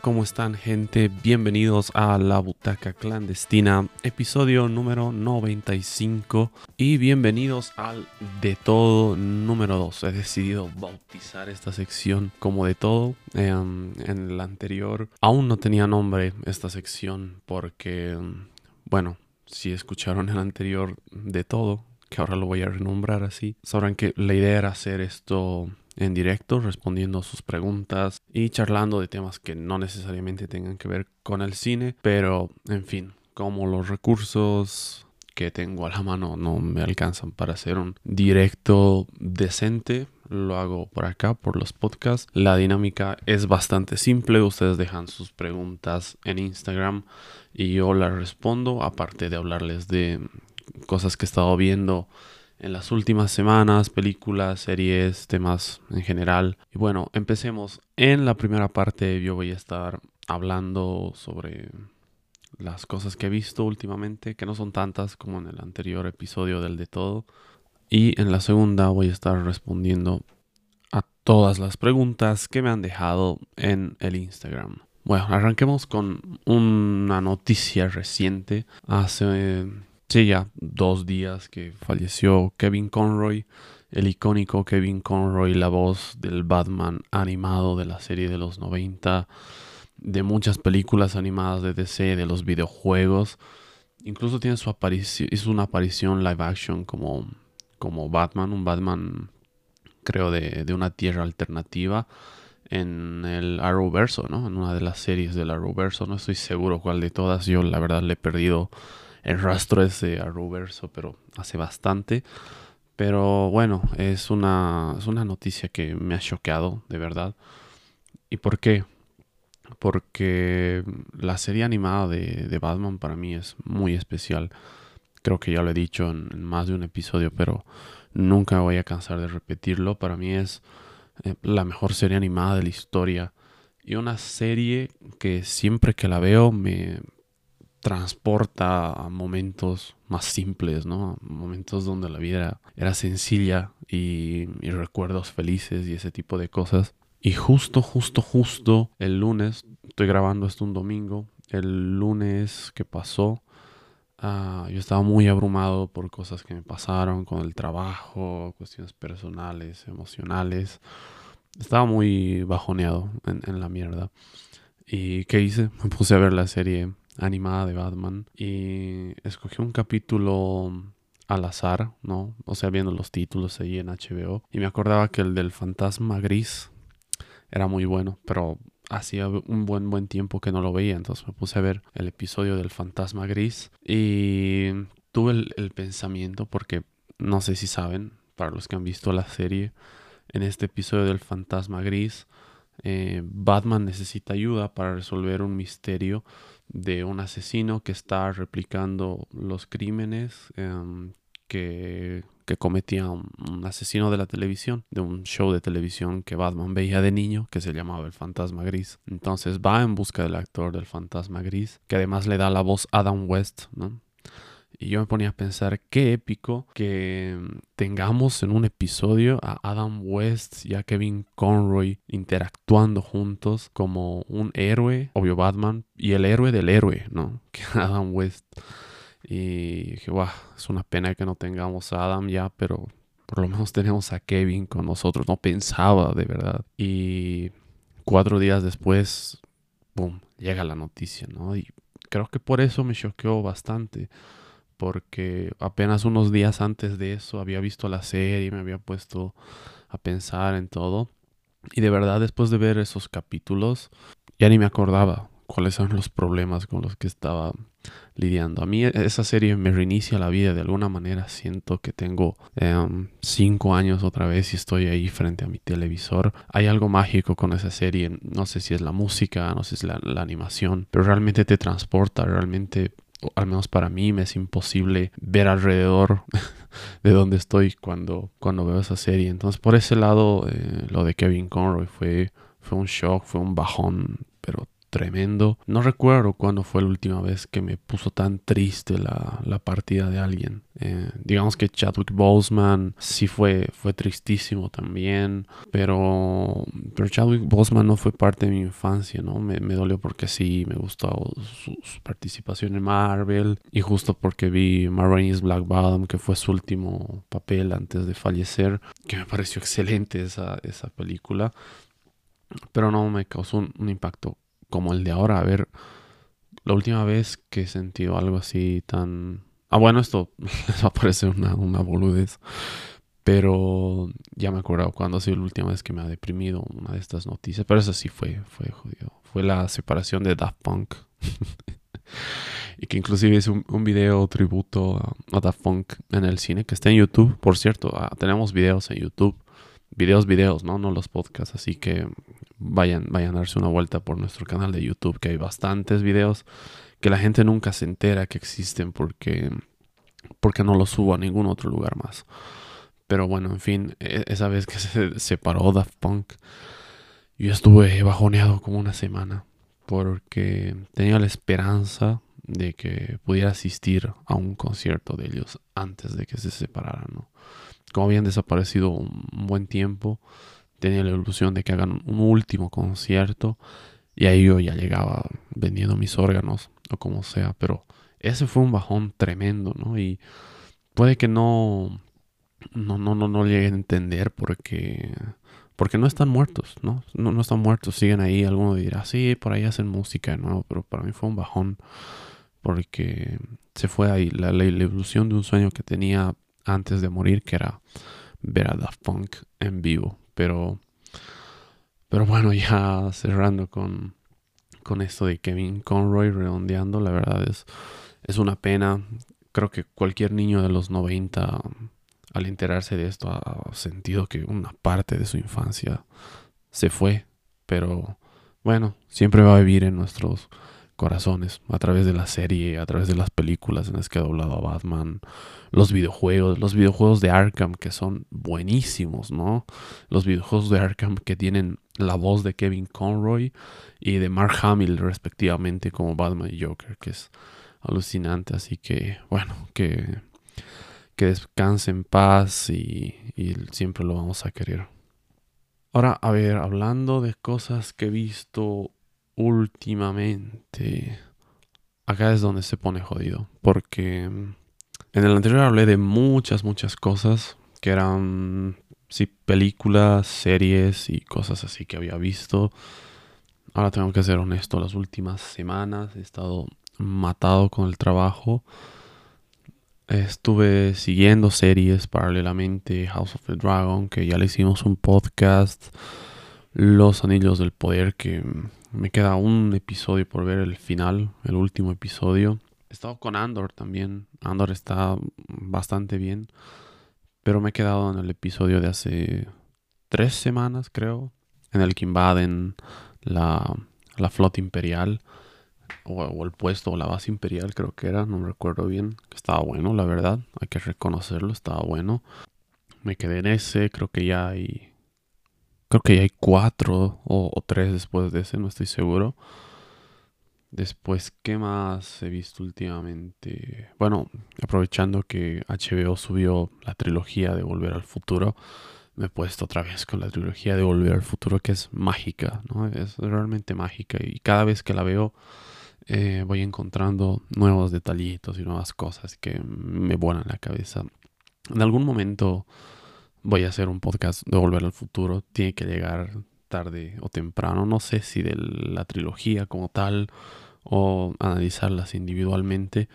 ¿cómo están gente? Bienvenidos a La Butaca Clandestina, episodio número 95 y bienvenidos al De Todo número 2. He decidido bautizar esta sección como De Todo. Em, en el anterior aún no tenía nombre esta sección porque, bueno, si escucharon el anterior De Todo, que ahora lo voy a renombrar así, sabrán que la idea era hacer esto en directo respondiendo a sus preguntas y charlando de temas que no necesariamente tengan que ver con el cine, pero en fin, como los recursos que tengo a la mano no me alcanzan para hacer un directo decente, lo hago por acá, por los podcasts. La dinámica es bastante simple, ustedes dejan sus preguntas en Instagram y yo las respondo, aparte de hablarles de cosas que he estado viendo en las últimas semanas, películas, series, temas en general. Y bueno, empecemos. En la primera parte yo voy a estar hablando sobre las cosas que he visto últimamente, que no son tantas como en el anterior episodio del de todo. Y en la segunda voy a estar respondiendo a todas las preguntas que me han dejado en el Instagram. Bueno, arranquemos con una noticia reciente. Hace Sí, ya dos días que falleció Kevin Conroy, el icónico Kevin Conroy, la voz del Batman animado de la serie de los 90, de muchas películas animadas de DC, de los videojuegos. Incluso tiene su aparición, hizo una aparición live action como, como Batman, un Batman creo de, de una tierra alternativa en el Arrowverso, ¿no? En una de las series del Arrowverso, no estoy seguro cuál de todas, yo la verdad le he perdido el rastro ese a Ruberso, pero hace bastante. Pero bueno, es una, es una noticia que me ha choqueado, de verdad. ¿Y por qué? Porque la serie animada de, Batman para mí es muy especial. Creo que ya lo he dicho en, más de un episodio, pero nunca voy a cansar de repetirlo. Para mí es eh, la mejor serie animada de la historia. Y una serie que siempre que la veo me, transporta a momentos más simples, ¿no? Momentos donde la vida era sencilla y, recuerdos felices y ese tipo de cosas. Y justo, justo, justo el lunes, estoy grabando esto un domingo, el lunes que pasó, ah, yo estaba muy abrumado por cosas que me pasaron con el trabajo, cuestiones personales, emocionales. Estaba muy bajoneado en, en la mierda. ¿Y qué hice? Me puse a ver la serie animada de Batman y escogí un capítulo al azar, ¿no? O sea, viendo los títulos ahí en HBO y me acordaba que el del fantasma gris era muy bueno, pero hacía un buen buen tiempo que no lo veía, entonces me puse a ver el episodio del fantasma gris y tuve el, el pensamiento porque no sé si saben, para los que han visto la serie, en este episodio del fantasma gris, eh, Batman necesita ayuda para resolver un misterio de un asesino que está replicando los crímenes em, que, que, cometía un, asesino de la televisión, de un show de televisión que Batman veía de niño, que se llamaba El Fantasma Gris. Entonces va en busca del actor del Fantasma Gris, que además le da la voz Adam West, ¿no? Y yo me ponía a pensar qué épico que tengamos en un episodio a Adam West y a Kevin Conroy interactuando juntos como un héroe, obvio Batman, y el héroe del héroe, ¿no? Que Adam West. Y dije, wow, es una pena que no tengamos a Adam ya, pero por lo menos tenemos a Kevin con nosotros. No pensaba de verdad. Y cuatro días después, boom, llega la noticia, ¿no? Y creo que por eso me choqueó bastante porque apenas unos días antes de eso había visto la serie y me había puesto a pensar en todo. Y de verdad después de ver esos capítulos ya ni me acordaba cuáles eran los problemas con los que estaba lidiando. A mí esa serie me reinicia la vida de alguna manera. Siento que tengo em, cinco años otra vez y estoy ahí frente a mi televisor. Hay algo mágico con esa serie. No sé si es la música, no sé si es la animación, pero realmente te transporta, realmente al menos para mí me es imposible ver alrededor de donde estoy cuando, cuando veo esa serie. Entonces por ese lado eh, lo de Kevin Conroy fue, fue un shock, fue un bajón, tremendo. No recuerdo cuándo fue la última vez que me puso tan triste la, la partida de alguien. Eh, digamos que Chadwick Boseman sí fue, fue tristísimo también, pero, pero Chadwick Boseman no fue parte de mi infancia, ¿no? Me, me dolió porque sí, me gustó su, participación en Marvel y justo porque vi Marines Black Bottom, que fue su último papel antes de fallecer, que me pareció excelente esa, esa película pero no me causó un, impacto como el de ahora. A ver, la última vez que he sentido algo así tan... Ah, bueno, esto les va a parecer una, una boludez. Pero ya me acuerdo cuando ha sido la última vez que me ha deprimido una de estas noticias. Pero eso sí fue, fue jodido. Fue la separación de Daft Punk. y que inclusive es un, video tributo a, a, Daft Punk en el cine que está en YouTube. Por cierto, ah, tenemos videos en YouTube videos, videos, ¿no? No los podcasts. Así que vayan, vayan a darse una vuelta por nuestro canal de YouTube, que hay bastantes videos que la gente nunca se entera que existen porque, porque no los subo a ningún otro lugar más. Pero bueno, en fin, e, esa vez que se separó Daft Punk, yo estuve bajoneado como una semana porque tenía la esperanza de que pudiera asistir a un concierto de ellos antes de que se separaran, ¿no? Como habían desaparecido un buen tiempo, tenía la ilusión de que hagan un último concierto y ahí yo ya llegaba vendiendo mis órganos o como sea, pero ese fue un bajón tremendo, ¿no? Y puede que no no no no, no lleguen a entender porque porque no están muertos, ¿no? ¿no? No están muertos, siguen ahí. Alguno dirá, sí, por ahí hacen música de nuevo, pero para mí fue un bajón porque se fue ahí la, la ilusión de un sueño que tenía antes de morir, que era ver a Daft Punk en vivo. Pero, pero bueno, ya cerrando con, con esto de Kevin Conroy redondeando, la verdad es, es una pena. Creo que cualquier niño de los 90, al enterarse de esto, ha sentido que una parte de su infancia se fue. Pero bueno, siempre va a vivir en nuestros corazones a través de la serie, a través de las películas en las que ha doblado a Batman, los videojuegos, los videojuegos de Arkham que son buenísimos, ¿no? Los videojuegos de Arkham que tienen la voz de Kevin Conroy y de Mark Hamill respectivamente como Batman y Joker, que es alucinante, así que bueno, que, que descanse en paz y, y siempre lo vamos a querer. Ahora, a ver, hablando de cosas que he visto últimamente. Acá es donde se pone jodido. Porque en el anterior hablé de muchas, muchas cosas que eran, sí, películas, series y cosas así que había visto. Ahora tengo que ser honesto, las últimas semanas he estado matado con el trabajo. Estuve siguiendo series paralelamente, House of the Dragon, que ya le hicimos un podcast, Los Anillos del Poder, que me queda un episodio por ver el final, el último episodio. He estado con Andor también. Andor está bastante bien. Pero me he quedado en el episodio de hace tres semanas, creo. En el que invaden la, la flota imperial. O, el puesto o la base imperial, creo que era. No me recuerdo bien. Estaba bueno, la verdad. Hay que reconocerlo. Estaba bueno. Me quedé en ese. Creo que ya hay Creo que ya hay cuatro o, tres después de ese, no estoy seguro. Después, ¿qué más he visto últimamente? Bueno, aprovechando que HBO subió la trilogía de Volver al Futuro, me he puesto otra vez con la trilogía de Volver al Futuro, que es mágica, ¿no? Es realmente mágica y cada vez que la veo eh, voy encontrando nuevos detallitos y nuevas cosas que me vuelan la cabeza. En algún momento voy a hacer un podcast de Volver al Futuro. Tiene que llegar tarde o temprano. No sé si de la trilogía como tal o analizarlas individualmente.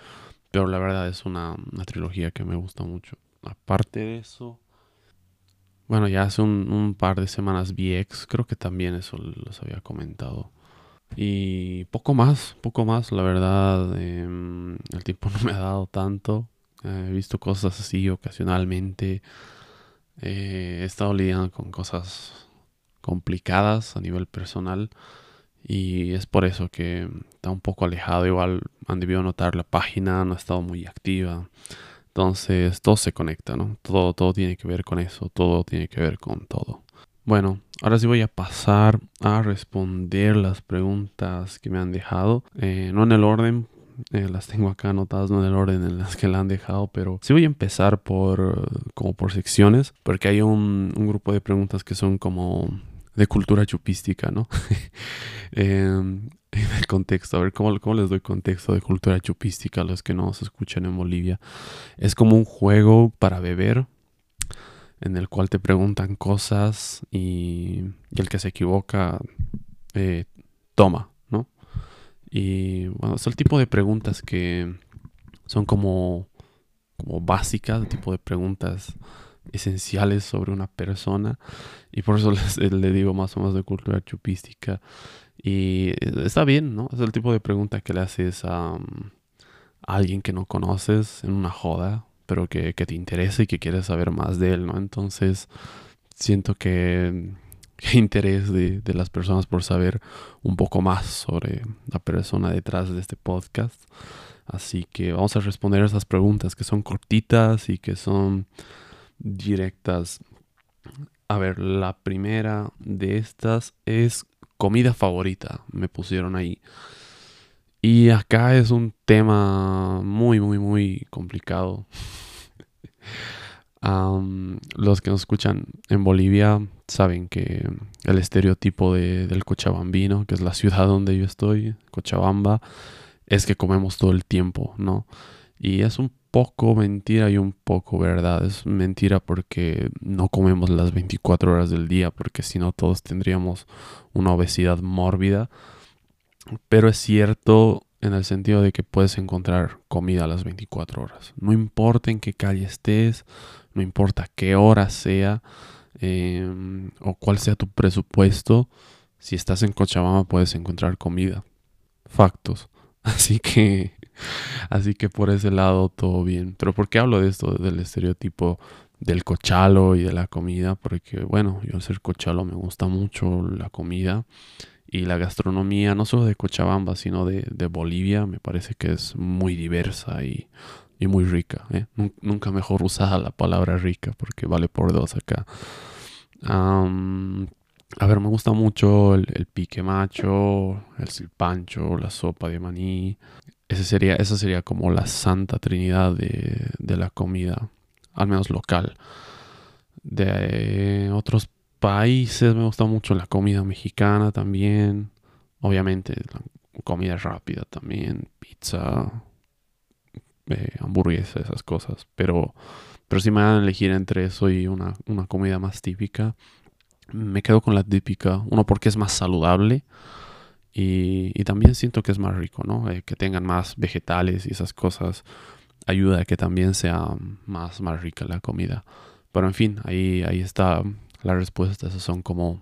Pero la verdad es una, trilogía que me gusta mucho. Aparte de eso, bueno, ya hace un, par de semanas vi X. Creo que también eso los había comentado. Y poco más, poco más, la verdad. Em, el tiempo no me ha dado tanto. he visto cosas así ocasionalmente. Eh, he estado lidiando con cosas complicadas a nivel personal y es por eso que está un poco alejado. Igual han debido notar la página, no ha estado muy activa. Entonces todo se conecta, ¿no? Todo, todo tiene que ver con eso, todo tiene que ver con todo. Bueno, ahora sí voy a pasar a responder las preguntas que me han dejado. Eh, no en el orden, eh, las tengo acá anotadas, no en el orden en las que la han dejado, pero sí voy a empezar por como por secciones, porque hay un, un grupo de preguntas que son como de cultura chupística, ¿no? eh, el contexto, a ver ¿cómo, cómo les doy contexto de cultura chupística a los que no se escuchan en Bolivia. Es como un juego para beber en el cual te preguntan cosas y, el que se equivoca eh, toma. Y bueno, es el tipo de preguntas que son como, como básicas, el tipo de preguntas esenciales sobre una persona y por eso le digo más o menos de cultura chupística y está bien, ¿no? Es el tipo de pregunta que le haces a, alguien que no conoces en una joda, pero que, que, te interesa y que quieres saber más de él, ¿no? Entonces siento que, interés de, de las personas por saber un poco más sobre la persona detrás de este podcast. Así que vamos a responder esas preguntas que son cortitas y que son directas. A ver, la primera de estas es comida favorita, me pusieron ahí. Y acá es un tema muy, muy, muy complicado. los que nos escuchan en Bolivia saben que el estereotipo de, del cochabambino, que es la ciudad donde yo estoy, Cochabamba, es que comemos todo el tiempo, ¿no? Y es un poco mentira y un poco verdad. Es mentira porque no comemos las 24 horas del día, porque si no todos tendríamos una obesidad mórbida. Pero es cierto en el sentido de que puedes encontrar comida a las 24 horas. No importa en qué calle estés, no importa qué hora sea em, o cuál sea tu presupuesto, si estás en Cochabamba puedes encontrar comida. Factos. Así que Así que por ese lado todo bien. Pero ¿por qué hablo de esto, del estereotipo del cochalo y de la comida? Porque bueno, yo ser cochalo me gusta mucho la comida y la gastronomía, no solo de Cochabamba, sino de, Bolivia, me parece que es muy diversa y, muy rica. ¿eh? Nunca mejor usada la palabra rica porque vale por dos acá. a ver, me gusta mucho el, pique macho, el silpancho, la sopa de maní, ese sería, esa sería como la santa trinidad de, la comida, al menos local. De otros países me gusta mucho la comida mexicana también. Obviamente comida rápida también, pizza, eh, hamburguesa, esas cosas. Pero, pero si me van a elegir entre eso y una, una comida más típica, me quedo con la típica. Uno porque es más saludable y, también siento que es más rico, ¿no? Eh, que tengan más vegetales y esas cosas ayuda a que también sea más, más rica la comida. Pero en fin, ahí, ahí está la respuesta. Esas son como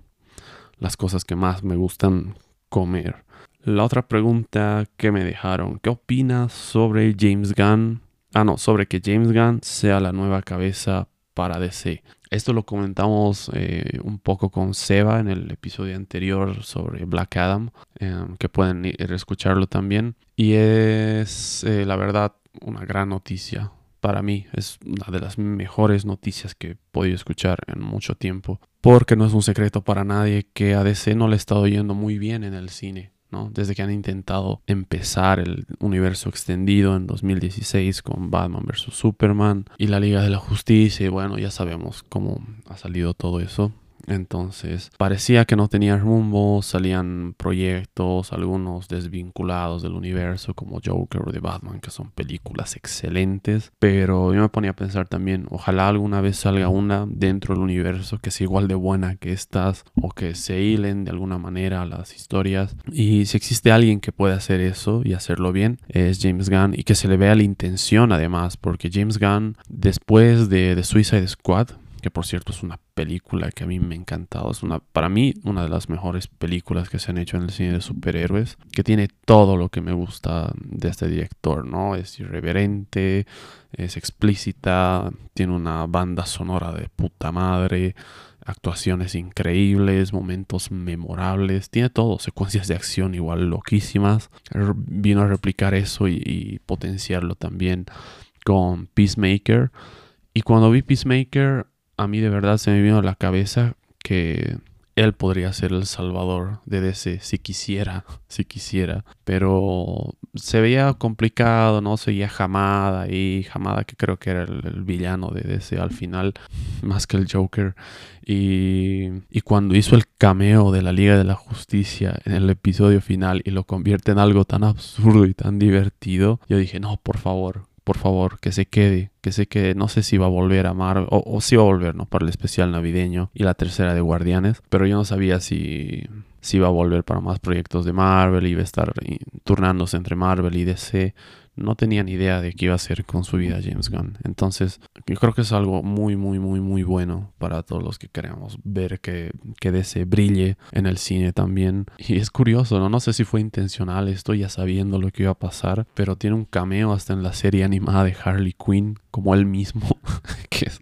las cosas que más me gustan comer. La otra pregunta que me dejaron, ¿qué opinas sobre James Gunn? Ah, no, sobre que James Gunn sea la nueva cabeza para DC. Esto lo comentamos eh, un poco con Seba en el episodio anterior sobre Black Adam, em, que pueden ir a escucharlo también. Y es, eh, la verdad, una gran noticia. Para mí es una de las mejores noticias que he podido escuchar en mucho tiempo. Porque no es un secreto para nadie que a DC no le ha estado yendo muy bien en el cine. Desde que han intentado empezar el universo extendido en 2016 con Batman vs. Superman y la Liga de la Justicia, y bueno, ya sabemos cómo ha salido todo eso. Entonces parecía que no tenía rumbo, salían proyectos, algunos desvinculados del universo como Joker o de Batman, que son películas excelentes, pero yo me ponía a pensar también, ojalá alguna vez salga una dentro del universo que sea igual de buena que estas o que se hilen de alguna manera las historias. Y si existe alguien que pueda hacer eso y hacerlo bien, es James Gunn y que se le vea la intención además, porque James Gunn después de, de Suicide Squad, que por cierto es una película que a mí me ha encantado. Es una, para mí, una de las mejores películas que se han hecho en el cine de superhéroes, que tiene todo lo que me gusta de este director, ¿no? Es irreverente, es explícita, tiene una banda sonora de puta madre, actuaciones increíbles, momentos memorables, tiene todo, secuencias de acción igual loquísimas. Vino a replicar eso y, y potenciarlo también con Peacemaker. Y cuando vi Peacemaker, a mí de verdad se me vino a la cabeza que él podría ser el salvador de DC si quisiera, si quisiera. Pero se veía complicado, ¿no? Seguía Hamada y Hamada que creo que era el, villano de DC al final, más que el Joker. Y, cuando hizo el cameo de la Liga de la Justicia en el episodio final y lo convierte en algo tan absurdo y tan divertido, yo dije, no, por favor, por favor, que se quede, que se quede. No sé si va a volver a Marvel, o, si va a volver, ¿no? Para el especial navideño y la tercera de Guardianes, pero yo no sabía si, si iba a volver para más proyectos de Marvel, iba a estar turnándose entre Marvel y DC no tenía ni idea de qué iba a hacer con su vida James Gunn. Entonces, yo creo que es algo muy, muy, muy, muy bueno para todos los que queremos ver que, que DC brille en el cine también. Y es curioso, ¿no? No sé si fue intencional esto, ya sabiendo lo que iba a pasar, pero tiene un cameo hasta en la serie animada de Harley Quinn, como él mismo, que es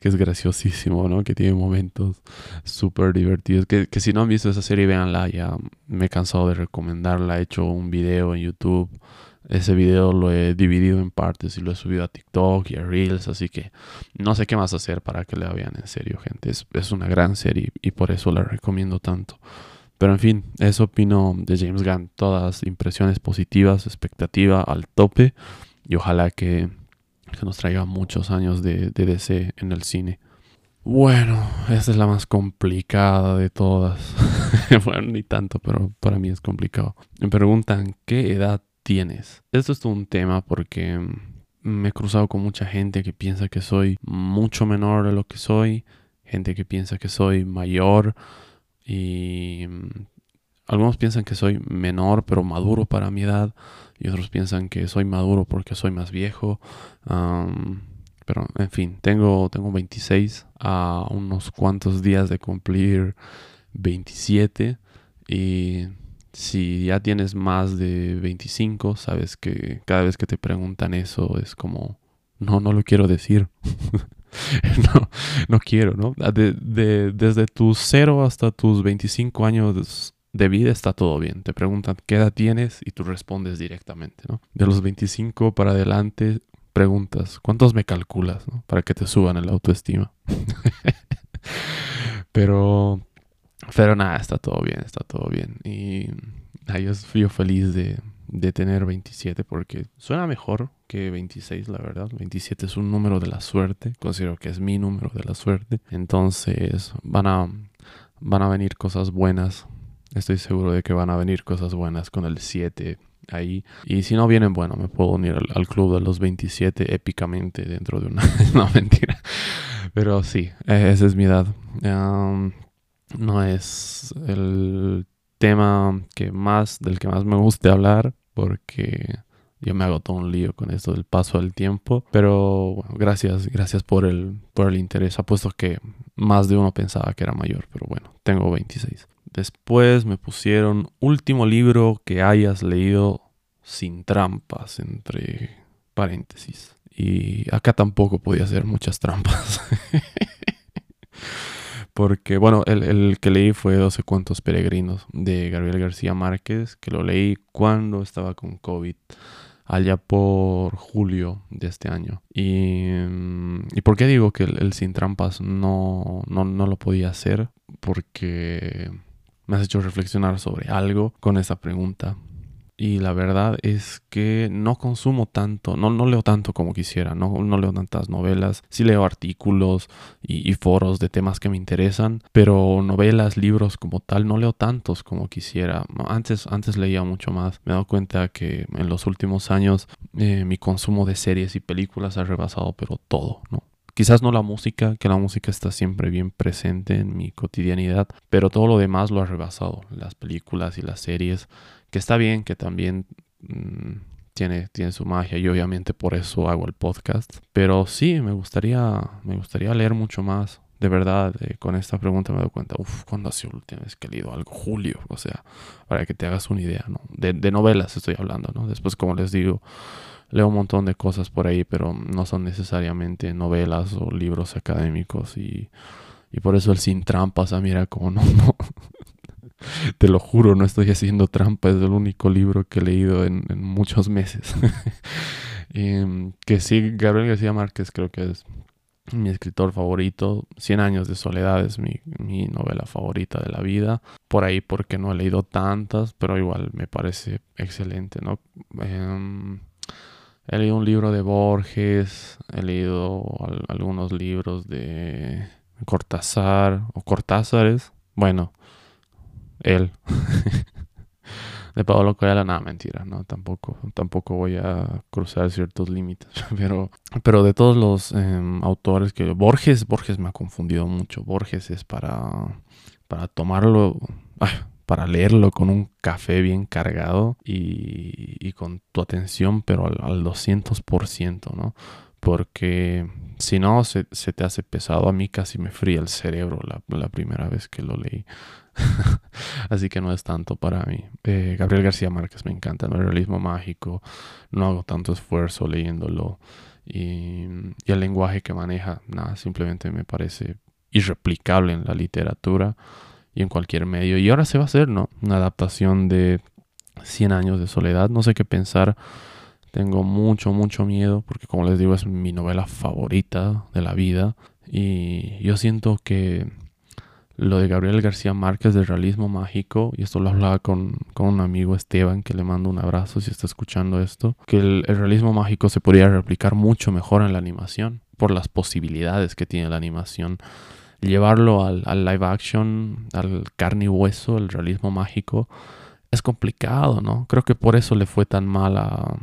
que es graciosísimo, ¿no? Que tiene momentos súper divertidos. Que, que, si no han visto esa serie, véanla. Ya me he cansado de recomendarla. He hecho un video en YouTube ese video lo he dividido en partes y lo he subido a TikTok y a Reels, así que no sé qué más hacer para que la vean en serio, gente. Es, una gran serie y por eso la recomiendo tanto. Pero en fin, eso opino de James Gunn. Todas impresiones positivas, expectativa al tope y ojalá que, nos traiga muchos años de, de DC en el cine. Bueno, esta es la más complicada de todas. bueno, ni tanto, pero para mí es complicado. Me preguntan qué edad tienes. Esto es un tema porque me he cruzado con mucha gente que piensa que soy mucho menor de lo que soy, gente que piensa que soy mayor y mm, algunos piensan que soy menor pero maduro para mi edad y otros piensan que soy maduro porque soy más viejo. pero en fin, tengo, tengo 26 a unos cuantos días de cumplir 27 y si ya tienes más de 25, sabes que cada vez que te preguntan eso es como, no, no lo quiero decir. no, no quiero, ¿no? Ah, desde tus 0 hasta tus 25 años de vida está todo bien. Te preguntan qué edad tienes y tú respondes directamente, ¿no? De los 25 para adelante preguntas, ¿cuántos me calculas, Para que te suban el autoestima. Pero pero nada, está todo bien, está todo bien. Y yo fui feliz de, de tener 27 porque suena mejor que 26, la verdad. 27 es un número de la suerte, considero que es mi número de la suerte. Entonces van a, van a venir cosas buenas. Estoy seguro de que van a venir cosas buenas con el 7 ahí. Y si no vienen, bueno, me puedo unir al, club de los 27 épicamente dentro de una... no, mentira. Pero sí, e, esa es mi edad no es el tema que más, del que más me guste hablar, porque yo me hago todo un lío con esto del paso del tiempo. Pero bueno, gracias, gracias por el, por el interés. Apuesto que más de uno pensaba que era mayor, pero bueno, tengo 26. Después me pusieron último libro que hayas leído sin trampas, entre paréntesis. Y acá tampoco podía hacer muchas trampas. Porque, bueno, el, que leí fue 12 cuentos peregrinos de Gabriel García Márquez, que lo leí cuando estaba con COVID, allá por julio de este año. Y, ¿y por qué digo que el, sin trampas no, no, no lo podía hacer? Porque me has hecho reflexionar sobre algo con esa pregunta. Y la verdad es que no consumo tanto, no, no leo tanto como quisiera, no, no leo tantas novelas, sí leo artículos y, foros de temas que me interesan, pero novelas, libros como tal, no leo tantos como quisiera. Antes, antes leía mucho más. Me he dado cuenta que en los últimos años eh, mi consumo de series y películas ha rebasado, pero todo, ¿no? Quizás no la música, que la música está siempre bien presente en mi cotidianidad, pero todo lo demás lo ha rebasado. Las películas y las series que está bien, que también mm, tiene, tiene su magia y obviamente por eso hago el podcast. Pero sí, me gustaría, me gustaría leer mucho más. De verdad, eh, con esta pregunta me doy cuenta, uff, ¿cuándo ha sido la última vez que he leído algo? Julio, o sea, para que te hagas una idea, ¿no? De, de novelas estoy hablando, ¿no? Después, como les digo, leo un montón de cosas por ahí, pero no son necesariamente novelas o libros académicos y, y por eso el sin trampas, ah, mira, como no, no, Te lo juro, no estoy haciendo trampa, es el único libro que he leído en, muchos meses. Em, que sí, Gabriel García Márquez creo que es mi escritor favorito. Cien años de soledad es mi, novela favorita de la vida. Por ahí porque no he leído tantas, pero igual me parece excelente, ¿no? Eh, he leído un libro de Borges, he leído algunos libros de Cortázar o Cortázares. Bueno, él. de Pablo Coelho, nada, mentira, no, tampoco, tampoco voy a cruzar ciertos límites, pero, pero de todos los em, autores que Borges, Borges me ha confundido mucho, Borges es para, para tomarlo, para leerlo con un café bien cargado y, con tu atención, pero al, al 200%, ¿no? Porque si no, se, te hace pesado. A mí casi me fría el cerebro la primera vez que lo leí. Así que no es tanto para mí. Eh, Gabriel García Márquez me encanta, el realismo mágico. No hago tanto esfuerzo leyéndolo. Y, el lenguaje que maneja, nada, simplemente me parece irreplicable en la literatura y en cualquier medio. Y ahora se va a hacer, ¿no? Una adaptación de 100 años de soledad. No sé qué pensar. Tengo mucho, mucho miedo porque como les digo es mi novela favorita de la vida. Y yo siento que lo de Gabriel García Márquez del realismo mágico, y esto lo hablaba con, un amigo Esteban, que le mando un abrazo si está escuchando esto, que el, realismo mágico se podría replicar mucho mejor en la animación, por las posibilidades que tiene la animación. Llevarlo al, live action, al carne y hueso, el realismo mágico, es complicado, ¿no? Creo que por eso le fue tan mal a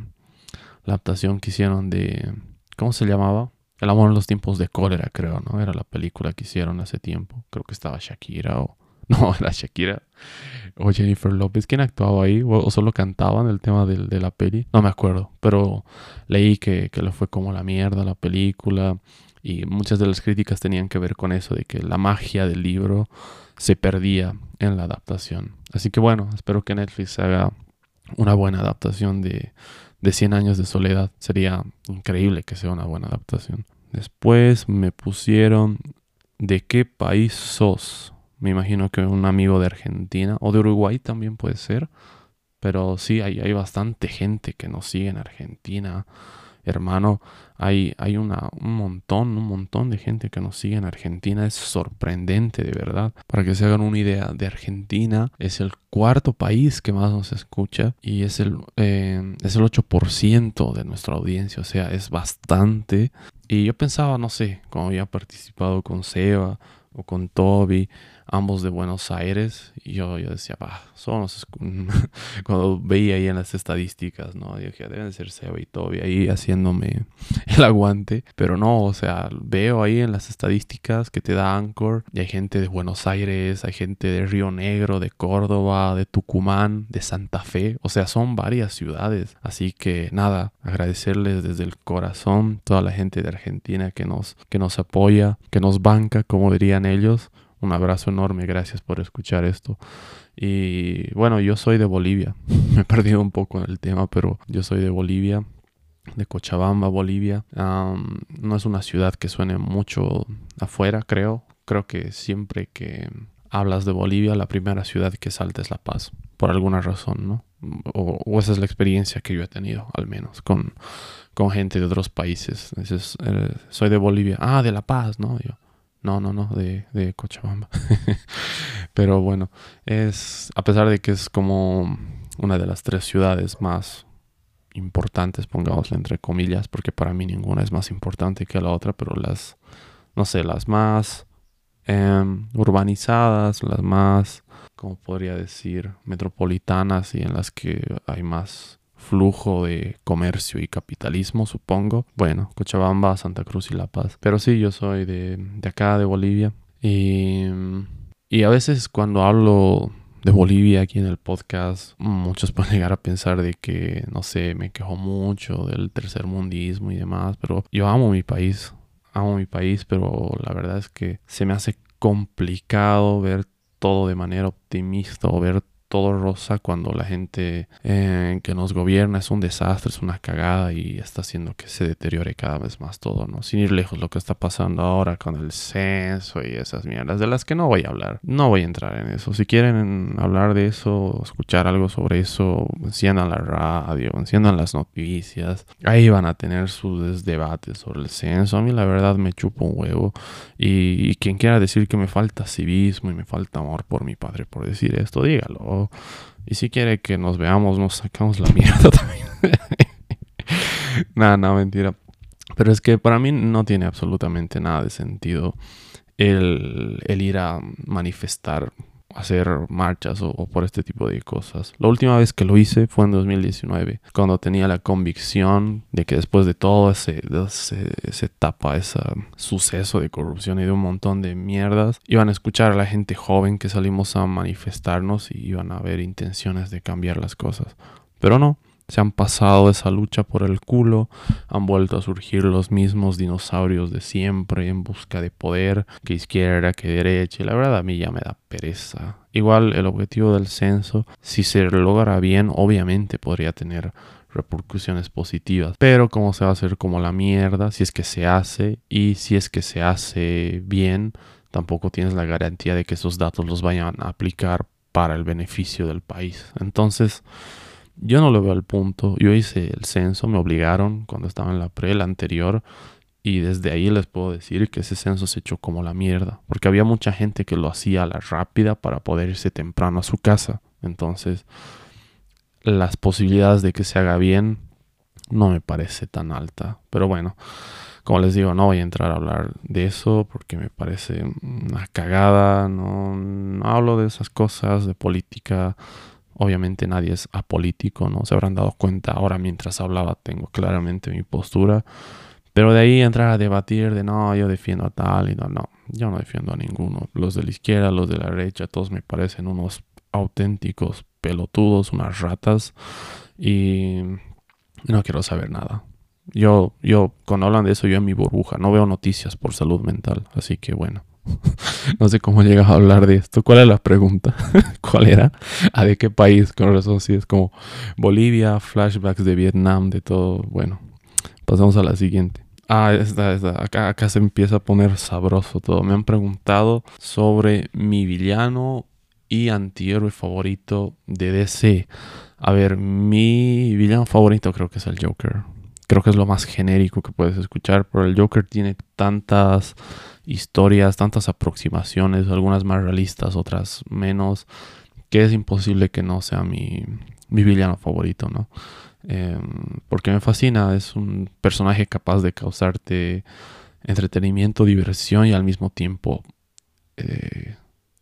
adaptación que hicieron de... ¿Cómo se llamaba? El amor en los tiempos de cólera, creo, ¿no? Era la película que hicieron hace tiempo. Creo que estaba Shakira o... No, era Shakira o Jennifer López. ¿Quién actuaba ahí? ¿O, solo cantaban el tema de, la peli? No me acuerdo. Pero leí que, que le fue como la mierda la película. Y muchas de las críticas tenían que ver con eso, de que la magia del libro se perdía en la adaptación. Así que bueno, espero que Netflix haga una buena adaptación de, de 100 años de soledad. Sería increíble que sea una buena adaptación. Después me pusieron ¿de qué país sos? Me imagino que un amigo de Argentina o de Uruguay también puede ser. Pero sí, hay, hay bastante gente que nos sigue en Argentina hermano, hay, hay un montón, un montón de gente que nos sigue en Argentina. Es sorprendente, de verdad. Para que se hagan una idea, de Argentina es el cuarto país que más nos escucha y es el, eh, es el 8% de nuestra audiencia. O sea, es bastante. Y yo pensaba, no sé, como había participado con Seba o con Toby, ambos de Buenos Aires, y yo, yo decía, bah, somos, cuando veía ahí en las estadísticas, ¿no? Yo dije, deben ser Seba y Toby ahí haciéndome el aguante, pero no, o sea, veo ahí en las estadísticas que te da Anchor, y hay gente de Buenos Aires, hay gente de Río Negro, de Córdoba, de Tucumán, de Santa Fe, o sea, son varias ciudades, así que nada, agradecerles desde el corazón toda la gente de Argentina que nos, que nos apoya, que nos banca, como dirían ellos. Un abrazo enorme, gracias por escuchar esto. Y bueno, yo soy de Bolivia. Me he perdido un poco en el tema, pero yo soy de Bolivia, de Cochabamba, Bolivia. no es una ciudad que suene mucho afuera, creo. Creo que siempre que hablas de Bolivia, la primera ciudad que salta es La Paz, por alguna razón, ¿no? O, esa es la experiencia que yo he tenido, al menos, con, con gente de otros países. Eh, soy de Bolivia. Ah, de La Paz, ¿no? Yo, no, no, no, de, de Cochabamba. Pero bueno, es, a pesar de que es como una de las tres ciudades más importantes, pongámosle entre comillas, porque para mí ninguna es más importante que la otra, pero las, no sé, las más em, urbanizadas, las más, como podría decir, metropolitanas y en las que hay más flujo de comercio y capitalismo, supongo. Bueno, Cochabamba, Santa Cruz y La Paz. Pero sí, yo soy de, de acá, de Bolivia. Y, y a veces cuando hablo de Bolivia aquí en el podcast, muchos pueden llegar a pensar de que, no sé, me quejo mucho del tercer mundismo y demás, pero yo amo mi país, amo mi país, pero la verdad es que se me hace complicado ver todo de manera optimista o ver todo rosa cuando la gente eh, que nos gobierna es un desastre, es una cagada y está haciendo que se deteriore cada vez más todo, ¿no? Sin ir lejos lo que está pasando ahora con el censo y esas mierdas de las que no voy a hablar. No voy a entrar en eso. Si quieren hablar de eso, escuchar algo sobre eso, enciendan la radio, enciendan las noticias. Ahí van a tener sus debates sobre el censo. A mí la verdad me chupo un huevo. Y, y quien quiera decir que me falta civismo y me falta amor por mi padre por decir esto, dígalo. Y si quiere que nos veamos, nos sacamos la mierda también. nada, nada, mentira. Pero es que para mí no tiene absolutamente nada de sentido el, el ir a manifestar hacer marchas o, por este tipo de cosas. La última vez que lo hice fue en 2019, cuando tenía la convicción de que después de ese, esa etapa, ese suceso de corrupción y de un montón de mierdas, iban a escuchar a la gente joven que salimos a manifestarnos y iban a haber intenciones de cambiar las cosas. Pero no, se han pasado esa lucha por el culo, han vuelto a surgir los mismos dinosaurios de siempre en busca de poder, que izquierda, que derecha, y la verdad a mí ya me da pereza. Igual el objetivo del censo, si se logra bien, obviamente podría tener repercusiones positivas. Pero como se va a hacer como la mierda, si es que se hace y si es que se hace bien, tampoco tienes la garantía de que esos datos los vayan a aplicar para el beneficio del país. Entonces, yo no le veo el punto. Yo hice el censo, me obligaron cuando estaba en la pre, la anterior, y desde ahí les puedo decir que ese censo se echó como la mierda, porque había mucha gente que lo hacía a la rápida para poder irse temprano a su casa. Entonces, las posibilidades de que se haga bien no me parece tan alta. Pero bueno, como les digo, no voy a entrar a hablar de eso porque me parece una cagada. No hablo de esas cosas, de política. Obviamente nadie es apolítico, ¿no? Se habrán dado cuenta ahora mientras hablaba, tengo claramente mi postura. Pero de ahí entrar a debatir de no, yo defiendo a tal y no, no, yo no defiendo a ninguno. Los de la izquierda, los de la derecha, todos me parecen unos auténticos pelotudos, unas ratas y no quiero saber nada. Yo, yo, cuando hablan de eso, yo en mi burbuja, no veo noticias por salud mental, así que bueno. no sé cómo llegas a hablar de esto. ¿Cuál es la pregunta? ¿Cuál era? ¿A de qué país? Con razón, sí, es como Bolivia, flashbacks de Vietnam, de todo. Bueno, pasamos a la siguiente. Ah, esta, esta. Acá se empieza a poner sabroso todo. Me han preguntado sobre mi villano y antihéroe favorito de DC. A ver, mi villano favorito creo que es el Joker. Creo que es lo más genérico que puedes escuchar, pero el Joker tiene tantas historias, tantas aproximaciones, algunas más realistas, otras menos, que es imposible que no sea mi, mi villano favorito, ¿no? Em, porque me fascina, es un personaje capaz de causarte entretenimiento, diversión y al mismo tiempo eh,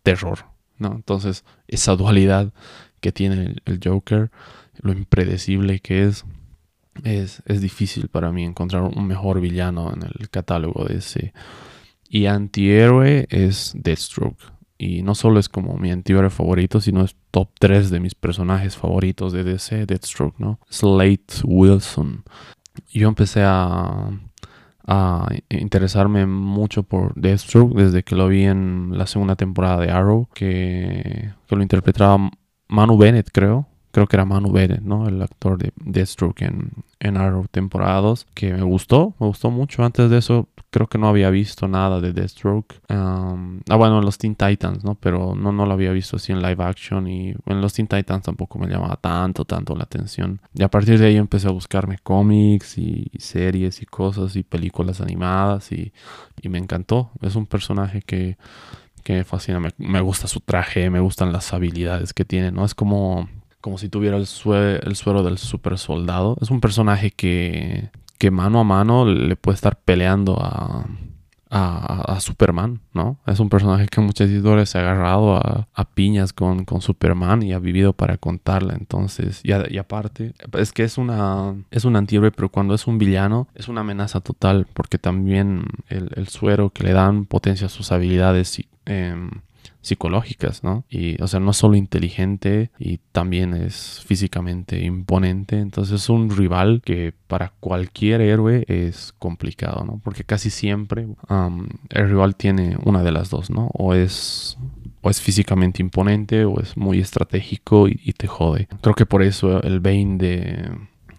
terror, ¿no? Entonces, esa dualidad que tiene el, Joker, lo impredecible que es, es, es difícil para mí encontrar un mejor villano en el catálogo de ese y antihéroe es Deathstroke. Y no solo es como mi antihéroe favorito, sino es top 3 de mis personajes favoritos de DC, Deathstroke, ¿no? Slate Wilson. Yo empecé a, a interesarme mucho por Deathstroke desde que lo vi en la segunda temporada de Arrow, que, que lo interpretaba Manu Bennett, creo. Creo que era Manu Bennett, ¿no? El actor de Deathstroke en, en Arrow temporada 2, que me gustó, me gustó mucho. Antes de eso creo que no había visto nada de Deathstroke. Ah, bueno, en los Teen Titans, ¿no? Pero no, no lo había visto así en live action y en los Teen Titans tampoco me llamaba tanto, tanto la atención. Y a partir de ahí empecé a buscarme cómics y, series y cosas y películas animadas y, y, me encantó. Es un personaje que, que me fascina, me, me, gusta su traje, me gustan las habilidades que tiene, ¿no? Es como... Como si tuviera el, el suero del super soldado. Es un personaje que, que mano a mano le puede estar peleando a, a, Superman, ¿no? Es un personaje que muchas historias se ha agarrado a, piñas con, con, Superman y ha vivido para contarla. Entonces, y, y, aparte, es que es una es un antihéroe, pero cuando es un villano es una amenaza total, porque también el, suero que le dan potencia sus habilidades eh, psicológicas, ¿no? Y, o sea, no solo inteligente y también es físicamente imponente. Entonces es un rival que para cualquier héroe es complicado, ¿no? Porque casi siempre el rival tiene una de las dos, ¿no? O es o es físicamente imponente o es muy estratégico y, te jode. Creo que por eso el Bane de,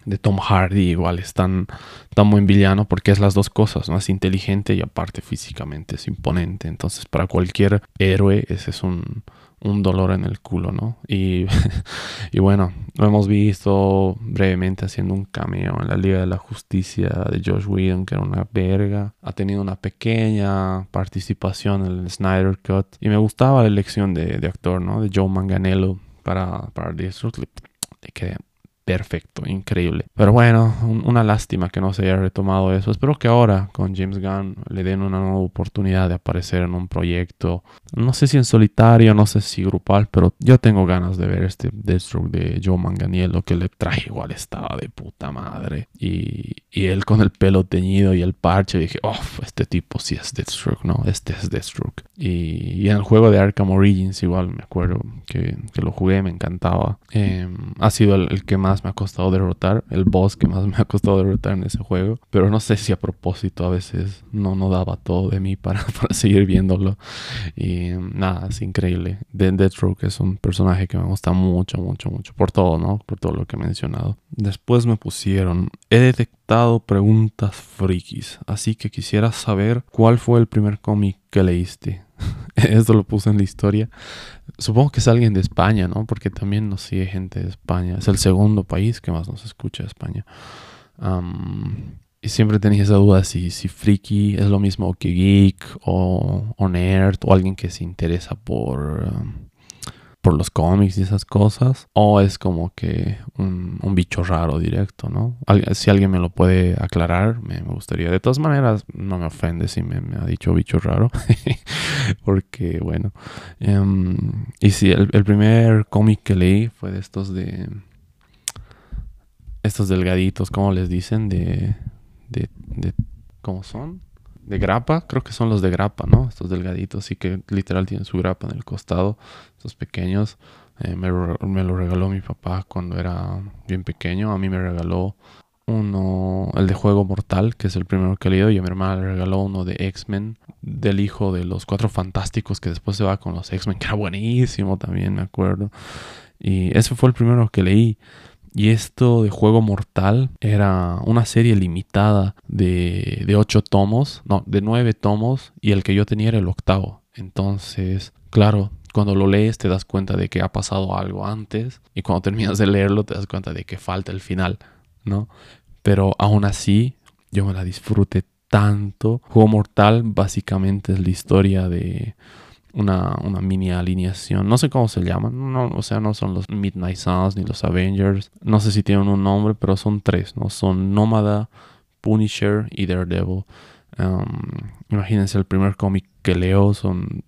de Tom Hardy igual es tan, tan buen villano porque es las dos cosas, ¿no? Es inteligente y aparte físicamente es imponente. Entonces para cualquier héroe ese es un, un dolor en el culo, ¿no? Y, y, bueno, lo hemos visto brevemente haciendo un cameo en la Liga de la Justicia de Josh Whedon, que era una verga. Ha tenido una pequeña participación en el Snyder Cut. Y me gustaba la elección de, de actor, ¿no? De Joe Manganello para, para Deathstroke. Le, perfecto, increíble. Pero bueno, una lástima que no se haya retomado eso. Espero que ahora con James Gunn le den una nueva oportunidad de aparecer en un proyecto. No sé si en solitario, no sé si grupal, pero yo tengo ganas de ver este Deathstroke de Joe Manganiello que le traje igual estaba de puta madre. Y, y él con el pelo teñido y el parche, dije, oh, este tipo sí es Deathstroke, ¿no? Este es Deathstroke. Y, y en el juego de Arkham Origins igual me acuerdo que, que lo jugué, me encantaba. Em, ha sido el que más me ha costado derrotar, el boss que más me ha costado derrotar en ese juego. Pero no sé si a propósito a veces no, no daba todo de mí para, para seguir viéndolo. Y nada, es increíble. De Deathstroke es un personaje que me gusta mucho, mucho, mucho. Por todo, ¿no? Por todo lo que he mencionado. Después me pusieron, he detectado preguntas frikis, así que quisiera saber cuál fue el primer cómic que leíste. Esto lo puse en la historia. Supongo que es alguien de España, ¿no? Porque también nos sigue gente de España. Es el segundo país que más nos escucha España. y siempre tenía esa duda si, si friki es lo mismo que geek o, o nerd o alguien que se interesa por por los cómics y esas cosas, o es como que un, bicho raro directo, ¿no? si alguien me lo puede aclarar, me, gustaría. De todas maneras, no me ofende si me, ha dicho bicho raro, porque bueno. Em, y sí, el, primer cómic que leí fue de estos de... Estos delgaditos, ¿cómo les dicen? De... de, de ¿Cómo son? De grapa, creo que son los de grapa, ¿no? Estos delgaditos, sí que literal tienen su grapa en el costado, estos pequeños. Eh, me, lo regaló mi papá cuando era bien pequeño. A mí me regaló uno, el de Juego Mortal, que es el primero que he leído, y a mi hermana le regaló uno de X-Men, del hijo de los Cuatro Fantásticos, que después se va con los X-Men, que era buenísimo también, me acuerdo. Y ese fue el primero que leí. Y esto de Juego Mortal era una serie limitada de, de ocho tomos, no, de nueve tomos, y el que yo tenía era el octavo. Entonces, claro, cuando lo lees te das cuenta de que ha pasado algo antes, y cuando terminas de leerlo te das cuenta de que falta el final, ¿no? Pero aún así, yo me la disfruté tanto. Juego Mortal básicamente es la historia de una, mini alineación. No sé cómo se llaman. No, o sea, no son los Midnight Suns ni los Avengers. No sé si tienen un nombre, pero son tres, ¿no? Son Nómada, Punisher y Daredevil. Um, imagínense el primer cómic que leo son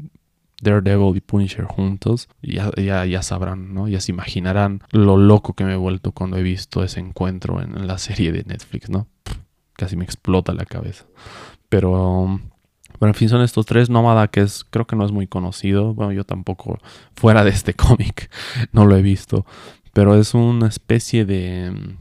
Daredevil y Punisher juntos. Ya, ya, ya, sabrán, ¿no? Ya se imaginarán lo loco que me he vuelto cuando he visto ese encuentro en, la serie de Netflix, ¿no? casi me explota la cabeza. Pero um, pero en fin, son estos tres. Nómada, que es, creo que no es muy conocido. Bueno, yo tampoco, fuera de este cómic, no lo he visto. Pero es una especie de. Mm,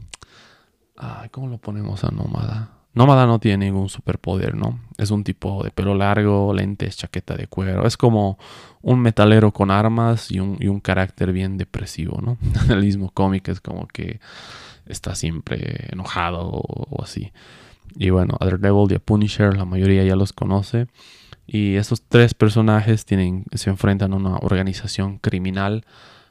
ay, ¿Cómo lo ponemos a Nómada? Nómada no tiene ningún superpoder, ¿no? Es un tipo de pelo largo, lentes, chaqueta de cuero. Es como un metalero con armas y un, y un carácter bien depresivo, ¿no? El mismo cómic es como que está siempre enojado o así. Y bueno, a Daredevil y Punisher, la mayoría ya los conoce. Y estos tres personajes se enfrentan a una organización criminal,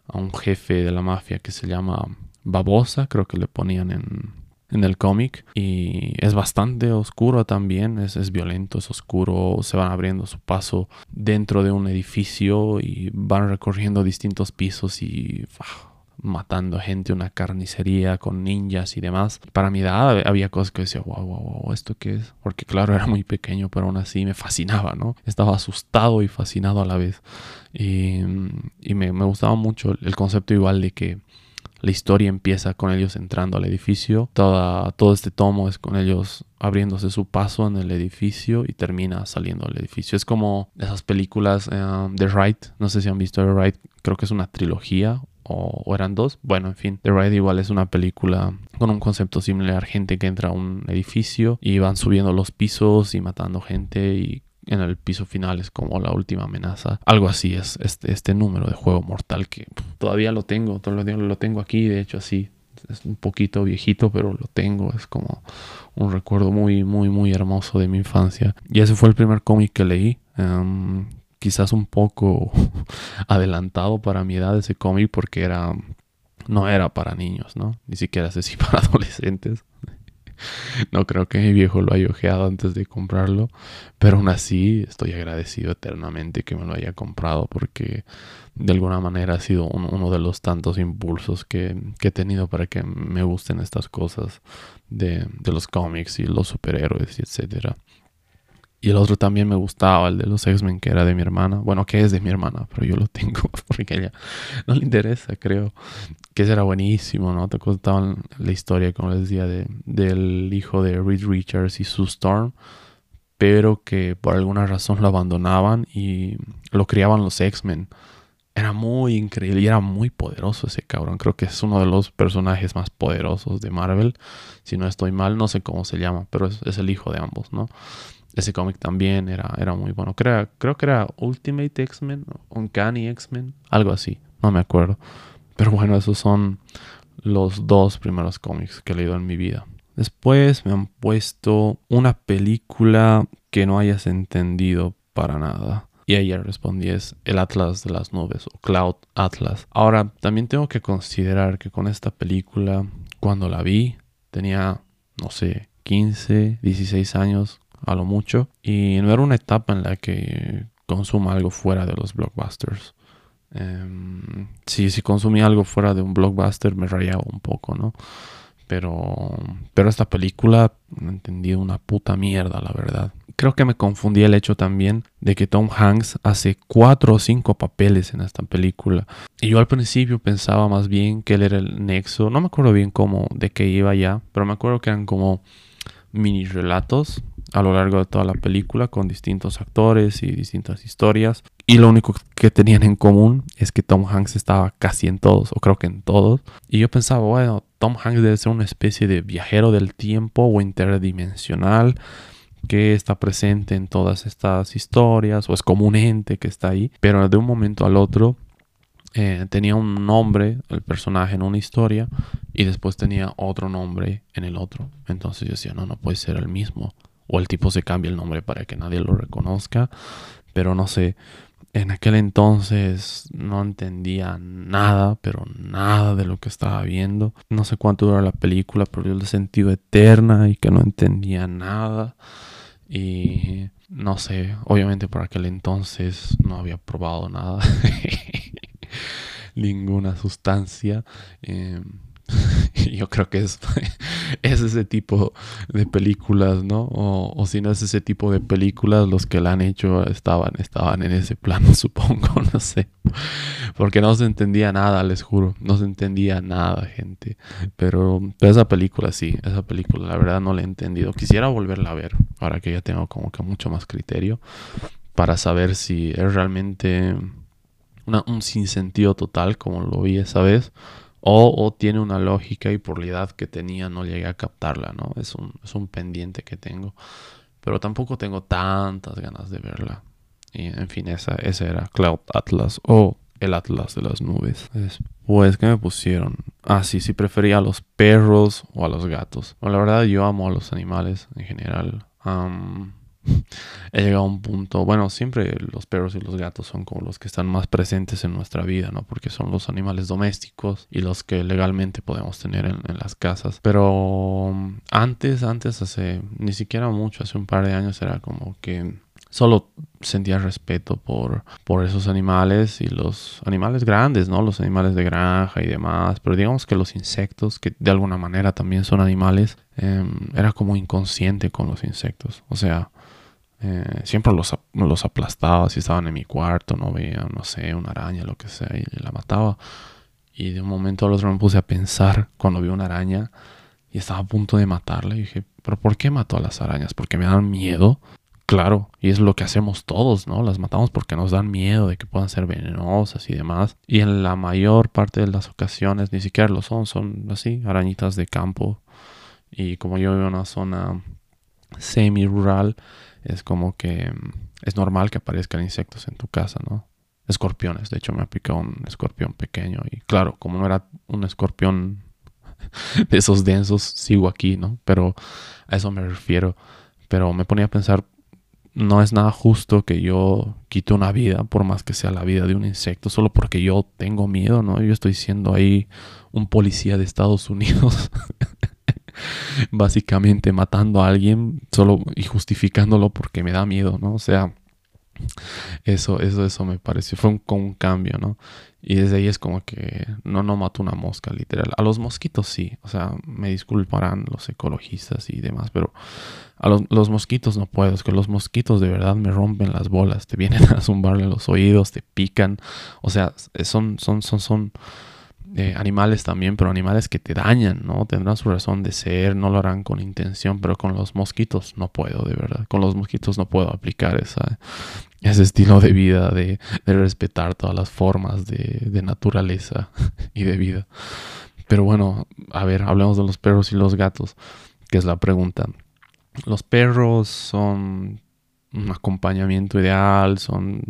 a un jefe de la mafia que se llama Babosa, creo que le ponían en, en el cómic. Y es bastante oscuro también, es, violento, es oscuro. Se van abriendo su paso dentro de un edificio y van recorriendo distintos pisos y matando gente, una carnicería con ninjas y demás. Para mi edad había cosas que decía, wow, wow, wow, ¿esto qué es? Porque claro, era muy pequeño, pero aún así me fascinaba, ¿no? Estaba asustado y fascinado a la vez. Y, me, me, gustaba mucho el concepto igual de que la historia empieza con ellos entrando al edificio. Toda, todo este tomo es con ellos abriéndose su paso en el edificio y termina saliendo del edificio. Es como esas películas eh, de Wright. No sé si han visto The Wright. Creo que es una trilogía o, eran dos. Bueno, en fin, The Ride igual es una película con un concepto similar. Gente que entra a un edificio y van subiendo los pisos y matando gente y en el piso final es como la última amenaza. Algo así es este, este número de juego mortal que todavía lo tengo, todavía lo tengo aquí, de hecho así. Es un poquito viejito, pero lo tengo. Es como un recuerdo muy, muy, muy hermoso de mi infancia. Y ese fue el primer cómic que leí. Em, quizás un poco adelantado para mi edad ese cómic porque era no era para niños, ¿no? Ni siquiera sé si para adolescentes. No creo que mi viejo lo haya ojeado antes de comprarlo, pero aún así estoy agradecido eternamente que me lo haya comprado porque de alguna manera ha sido uno de los tantos impulsos que, he tenido para que me gusten estas cosas de, los cómics y los superhéroes y etcétera. Y el otro también me gustaba, el de los X-Men, que era de mi hermana. Bueno, que es de mi hermana, pero yo lo tengo porque ella no le interesa, creo. Que ese era buenísimo, ¿no? Te contaban la historia, como les decía, de, del hijo de Reed Richards y Sue Storm, pero que por alguna razón lo abandonaban y lo criaban los X-Men. Era muy increíble y era muy poderoso ese cabrón. Creo que es uno de los personajes más poderosos de Marvel. Si no estoy mal, no sé cómo se llama, pero es, es el hijo de ambos, ¿no? Ese cómic también era, era muy bueno. Creo, creo que era Ultimate X-Men, Uncanny X-Men, algo así, no me acuerdo. Pero bueno, esos son los dos primeros cómics que he leído en mi vida. Después me han puesto una película que no hayas entendido para nada. Y ayer respondí es El Atlas de las Nubes o Cloud Atlas. Ahora, también tengo que considerar que con esta película, cuando la vi, tenía, no sé, 15, 16 años, a lo mucho. Y no era una etapa en la que consuma algo fuera de los blockbusters. Em, si, si consumía algo fuera de un blockbuster me rayaba un poco, ¿no? Pero, pero esta película no entendí una puta mierda, la verdad. Creo que me confundí el hecho también de que Tom Hanks hace cuatro o cinco papeles en esta película. Y yo al principio pensaba más bien que él era el nexo. No me acuerdo bien cómo, de qué iba ya, pero me acuerdo que eran como mini relatos a lo largo de toda la película con distintos actores y distintas historias. Y lo único que tenían en común es que Tom Hanks estaba casi en todos, o creo que en todos. Y yo pensaba, bueno, Tom Hanks debe ser una especie de viajero del tiempo o interdimensional que está presente en todas estas historias, o es como un ente que está ahí. Pero de un momento al otro eh, tenía un nombre, el personaje en una historia, y después tenía otro nombre en el otro. Entonces yo decía, no, no puede ser el mismo o el tipo se cambia el nombre para que nadie lo reconozca, pero no sé, en aquel entonces no entendía nada, pero nada de lo que estaba viendo. No sé cuánto dura la película, pero yo la sentí eterna y que no entendía nada. Y no sé, obviamente por aquel entonces no había probado nada, ninguna sustancia. Eh, yo creo que es, es ese tipo de películas, ¿no? O, si no es ese tipo de películas, los que la han hecho estaban, estaban en ese plano, supongo, no sé. Porque no se entendía nada, les juro. No se entendía nada, gente. Pero, esa película sí, esa película la verdad no la he entendido. Quisiera volverla a ver, ahora que ya tengo como que mucho más criterio, para saber si es realmente un sinsentido total, como lo vi esa vez o, tiene una lógica y por la edad que tenía no llegué a captarla, ¿no? Es un, es un pendiente que tengo. Pero tampoco tengo tantas ganas de verla. Y en fin, esa, esa era Cloud Atlas o el Atlas de las nubes. Después, ¿qué me pusieron? Ah, sí, sí prefería a los perros o a los gatos. Bueno, la verdad yo amo a los animales en general he llegado a un punto, bueno, siempre los perros y los gatos son como los que están más presentes en nuestra vida, ¿no? Porque son los animales domésticos y los que legalmente podemos tener en, las casas. Pero um, antes, antes, hace ni siquiera mucho, hace un par de años era como que solo sentía respeto por, por esos animales y los animales grandes, ¿no? Los animales de granja y demás. Pero digamos que los insectos, que de alguna manera también son animales, em, era como inconsciente con los insectos. O sea, eh, siempre los, los aplastaba si estaban en mi cuarto, no veía, no sé, una araña, lo que sea, y la mataba. Y de un momento al otro me puse a pensar cuando vi una araña y estaba a punto de matarla. Y dije, ¿pero por qué mató a las arañas? ¿Porque me dan miedo? Claro, y es lo que hacemos todos, ¿no? Las matamos porque nos dan miedo de que puedan ser venenosas y demás. Y en la mayor parte de las ocasiones ni siquiera lo son, son así, arañitas de campo. Y como yo vivo en una zona semi-rural, es como que mm, es normal que aparezcan insectos en tu casa, ¿no? Escorpiones, de hecho me ha picado un escorpión pequeño y claro, como no era un escorpión de esos densos, sigo aquí, ¿no? Pero a eso me refiero. Pero me ponía a pensar, no es nada justo que yo quite una vida, por más que sea la vida de un insecto, solo porque yo tengo miedo, ¿no? Yo estoy siendo ahí un policía de Estados Unidos, básicamente matando a alguien solo y justificándolo porque me da miedo, ¿no? O sea, eso, eso, eso me pareció, fue un, un cambio, ¿no? Y desde ahí es como que no, no mato una mosca, literal. A los mosquitos sí, o sea, me disculparán los ecologistas y demás, pero a los, los mosquitos no puedo, es que los mosquitos de verdad me rompen las bolas, te vienen a zumbarle los oídos, te pican, o sea, son, son, son, son animales también, pero animales que te dañan, ¿no? Tendrán su razón de ser, no lo harán con intención, pero con los mosquitos no puedo, de verdad. Con los mosquitos no puedo aplicar esa, ese estilo de vida, de, respetar todas las formas de, de naturaleza y de vida. Pero bueno, a ver, hablemos de los perros y los gatos, que es la pregunta. Los perros son un acompañamiento ideal, son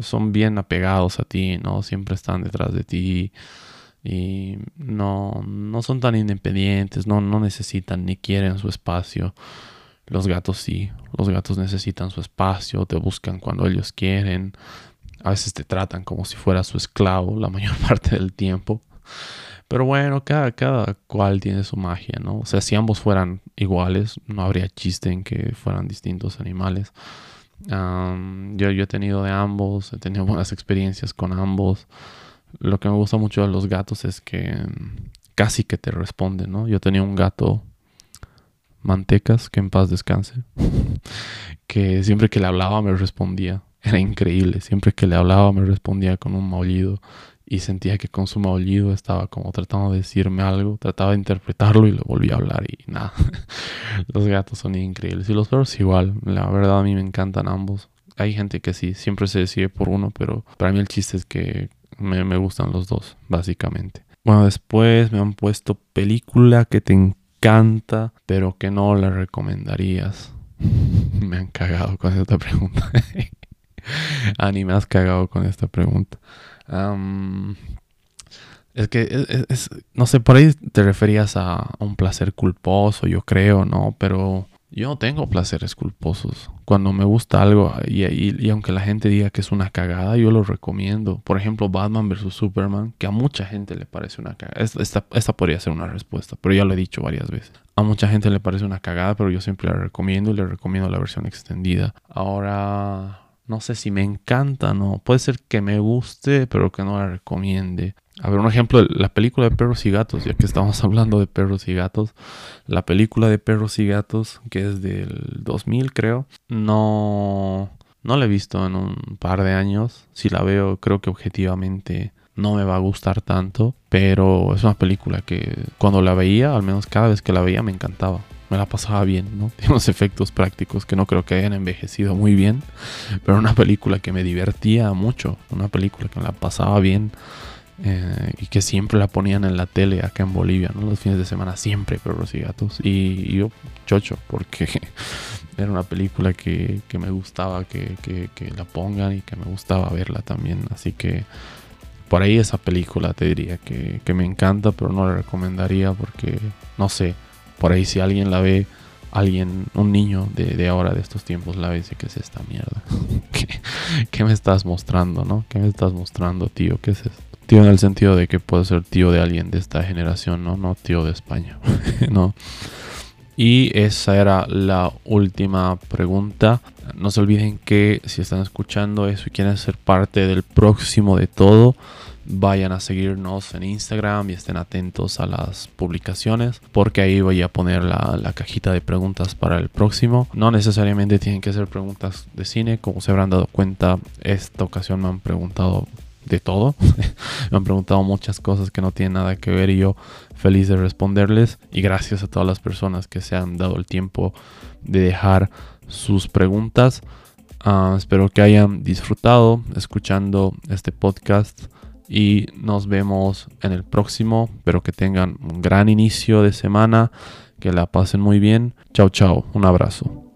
son bien apegados a ti, ¿no? Siempre están detrás de ti y no, no son tan independientes, no, no necesitan ni quieren su espacio. Los gatos sí, los gatos necesitan su espacio, te buscan cuando ellos quieren, a veces te tratan como si fuera su esclavo la mayor parte del tiempo. Pero bueno, cada, cada cual tiene su magia, ¿no? O sea, si ambos fueran iguales, no habría chiste en que fueran distintos animales yo, he tenido de ambos, he tenido buenas experiencias con ambos. Lo que me gusta mucho de los gatos es que mm, casi que te responden, ¿no? Yo tenía un gato mantecas, que en paz descanse, que siempre que le hablaba me respondía. Era increíble, siempre que le hablaba me respondía con un maullido y sentía que con su maullido estaba como tratando de decirme algo, trataba de interpretarlo y le volví a hablar y nada. los gatos son increíbles y los perros igual, la verdad a mí me encantan ambos. Hay gente que sí, siempre se decide por uno, pero para mí el chiste es que me, me gustan los dos, básicamente. Bueno, después me han puesto película que te encanta, pero que no la recomendarías. me han cagado con esta pregunta. Ani, me has cagado con esta pregunta es que, es, no sé, por ahí te referías a, un placer culposo, yo creo, ¿no? Pero yo no tengo placeres culposos. Cuando me gusta algo, y, y, aunque la gente diga que es una cagada, yo lo recomiendo. Por ejemplo, Batman vs. Superman, que a mucha gente le parece una cagada. Esta, esta podría ser una respuesta, pero ya lo he dicho varias veces. A mucha gente le parece una cagada, pero yo siempre la recomiendo y le recomiendo la versión extendida. Ahora, no sé si me encanta, no. Puede ser que me guste, pero que no la recomiende. A ver, un ejemplo, la película de perros y gatos, ya que estamos hablando de perros y gatos. La película de perros y gatos, que es del 2000 creo, no, no la he visto en un par de años. Si la veo, creo que objetivamente no me va a gustar tanto, pero es una película que cuando la veía, al menos cada vez que la veía, me encantaba me la pasaba bien, ¿no? Tiene unos efectos prácticos que no creo que hayan envejecido muy bien, pero una película que me divertía mucho, una película que me la pasaba bien eh, y que siempre la ponían en la tele acá en Bolivia, ¿no? Los fines de semana siempre perros y gatos y, yo chocho porque era una película que, me gustaba que, la pongan y que me gustaba verla también, así que por ahí esa película te diría que, que me encanta, pero no la recomendaría porque, no sé, por ahí si alguien la ve, alguien, un niño de, ahora, de estos tiempos, la ve y dice, ¿qué es esta mierda? ¿Qué, me estás mostrando, no? ¿Qué me estás mostrando, tío? ¿Qué es esto? Tío en el sentido de que puede ser tío de alguien de esta generación, ¿no? No tío de España, ¿no? Y esa era la última pregunta. No se olviden que si están escuchando eso y quieren ser parte del próximo de todo, vayan a seguirnos en Instagram y estén atentos a las publicaciones porque ahí voy a poner la, cajita de preguntas para el próximo. No necesariamente tienen que ser preguntas de cine, como se habrán dado cuenta, esta ocasión me han preguntado de todo. me han preguntado muchas cosas que no tienen nada que ver y yo feliz de responderles. Y gracias a todas las personas que se han dado el tiempo de dejar sus preguntas. Ah, espero que hayan disfrutado escuchando este podcast y nos vemos en el próximo. Espero que tengan un gran inicio de semana, que la pasen muy bien. Chao, chao, un abrazo.